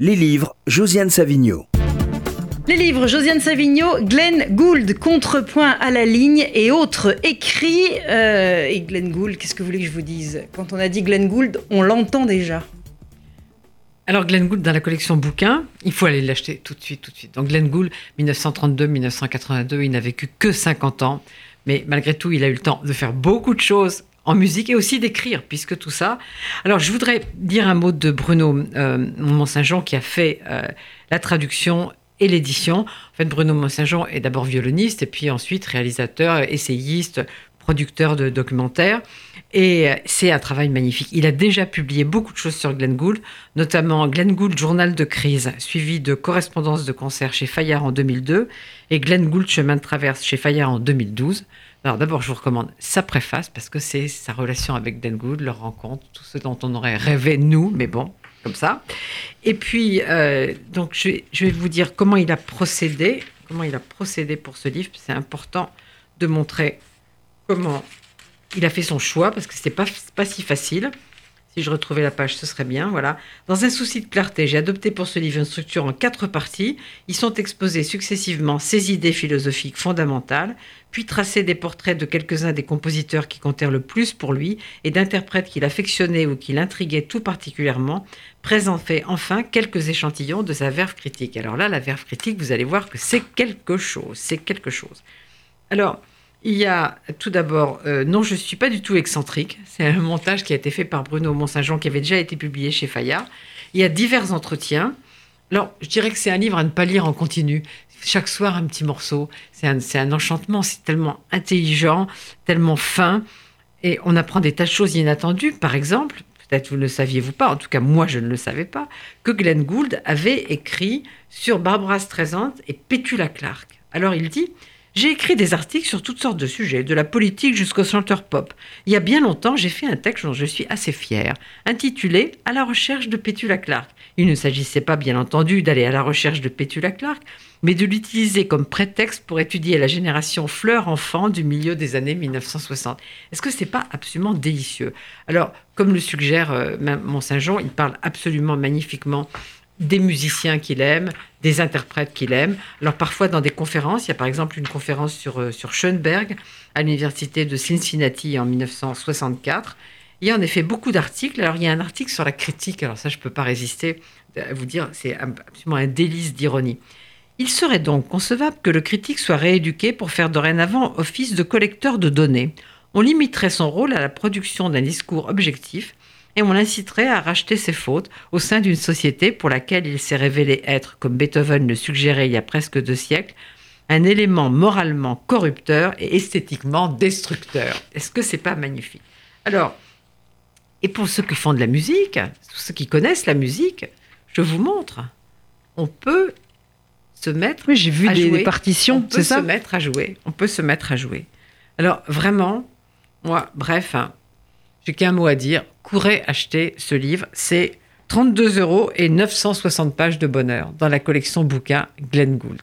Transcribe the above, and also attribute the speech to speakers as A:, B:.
A: Les livres, Josiane Savigno.
B: Les livres Josiane Savigno, Glenn Gould, Contrepoint à la ligne et autres écrits. Euh, et Glenn Gould, qu'est-ce que vous voulez que je vous dise? Quand on a dit Glenn Gould, on l'entend déjà.
C: Alors Glenn Gould dans la collection bouquins, il faut aller l'acheter tout de suite, tout de suite. Donc Glenn Gould, 1932-1982, il n'a vécu que 50 ans, mais malgré tout, il a eu le temps de faire beaucoup de choses en musique et aussi d'écrire, puisque tout ça. Alors je voudrais dire un mot de Bruno euh, Mont-Saint-Jean qui a fait euh, la traduction et l'édition. En fait, Bruno Mont-Saint-Jean est d'abord violoniste et puis ensuite réalisateur, essayiste, producteur de documentaires. Et euh, c'est un travail magnifique. Il a déjà publié beaucoup de choses sur Glenn Gould, notamment Glenn Gould Journal de crise, suivi de correspondance de concert chez Fayard en 2002 et Glenn Gould Chemin de traverse chez Fayard en 2012. Alors d'abord, je vous recommande sa préface parce que c'est sa relation avec Gould, leur rencontre, tout ce dont on aurait rêvé nous, mais bon, comme ça. Et puis, euh, donc, je je vais vous dire comment il a procédé, comment il a procédé pour ce livre. C'est important de montrer comment il a fait son choix, parce que ce pas, pas si facile. Si je retrouvais la page, ce serait bien. Voilà. Dans un souci de clarté, j'ai adopté pour ce livre une structure en quatre parties. Ils sont exposés successivement ses idées philosophiques fondamentales, puis tracés des portraits de quelques-uns des compositeurs qui comptèrent le plus pour lui et d'interprètes qu'il affectionnait ou qui l'intriguaient tout particulièrement, présenté enfin quelques échantillons de sa verve critique. Alors là, la verve critique, vous allez voir que c'est quelque chose. C'est quelque chose. Alors, il y a tout d'abord, euh, non, je ne suis pas du tout excentrique. C'est un montage qui a été fait par Bruno Mont-Saint-Jean, qui avait déjà été publié chez Fayard. Il y a divers entretiens. Alors, je dirais que c'est un livre à ne pas lire en continu. Chaque soir, un petit morceau. C'est un, enchantement. C'est tellement intelligent, tellement fin. Et on apprend des tas de choses inattendues. Par exemple, peut-être vous ne le saviez-vous pas, en tout cas moi je ne le savais pas, que Glenn Gould avait écrit sur Barbara Streisand et Petula Clark. Alors il dit j'ai écrit des articles sur toutes sortes de sujets, de la politique jusqu'au chanteur pop. Il y a bien longtemps, j'ai fait un texte dont je suis assez fier, intitulé À la recherche de Petula Clark. Il ne s'agissait pas, bien entendu, d'aller à la recherche de Petula Clark, mais de l'utiliser comme prétexte pour étudier la génération fleur-enfant du milieu des années 1960. Est-ce que c'est pas absolument délicieux? Alors, comme le suggère euh, Mont-Saint-Jean, il parle absolument magnifiquement des musiciens qu'il aime, des interprètes qu'il aime. Alors parfois dans des conférences, il y a par exemple une conférence sur, euh, sur Schoenberg à l'université de Cincinnati en 1964. Il y a en effet beaucoup d'articles. Alors il y a un article sur la critique, alors ça je ne peux pas résister à vous dire, c'est absolument un délice d'ironie. Il serait donc concevable que le critique soit rééduqué pour faire dorénavant office de collecteur de données. On limiterait son rôle à la production d'un discours objectif et on l'inciterait à racheter ses fautes au sein d'une société pour laquelle il s'est révélé être, comme Beethoven le suggérait il y a presque deux siècles, un élément moralement corrupteur et esthétiquement destructeur. Est-ce que c'est pas magnifique? Alors, et pour ceux qui font de la musique, ceux qui connaissent la musique, je vous montre. On peut se mettre.
B: Oui, j'ai vu des, partitions,
C: c'est ça. On peut se mettre à jouer. On peut se mettre à jouer. Alors vraiment, moi, bref, hein, j'ai qu'un mot à dire. Courez acheter ce livre. C'est 32 euros et 960 pages de bonheur dans la collection bouquin Glenn Gould.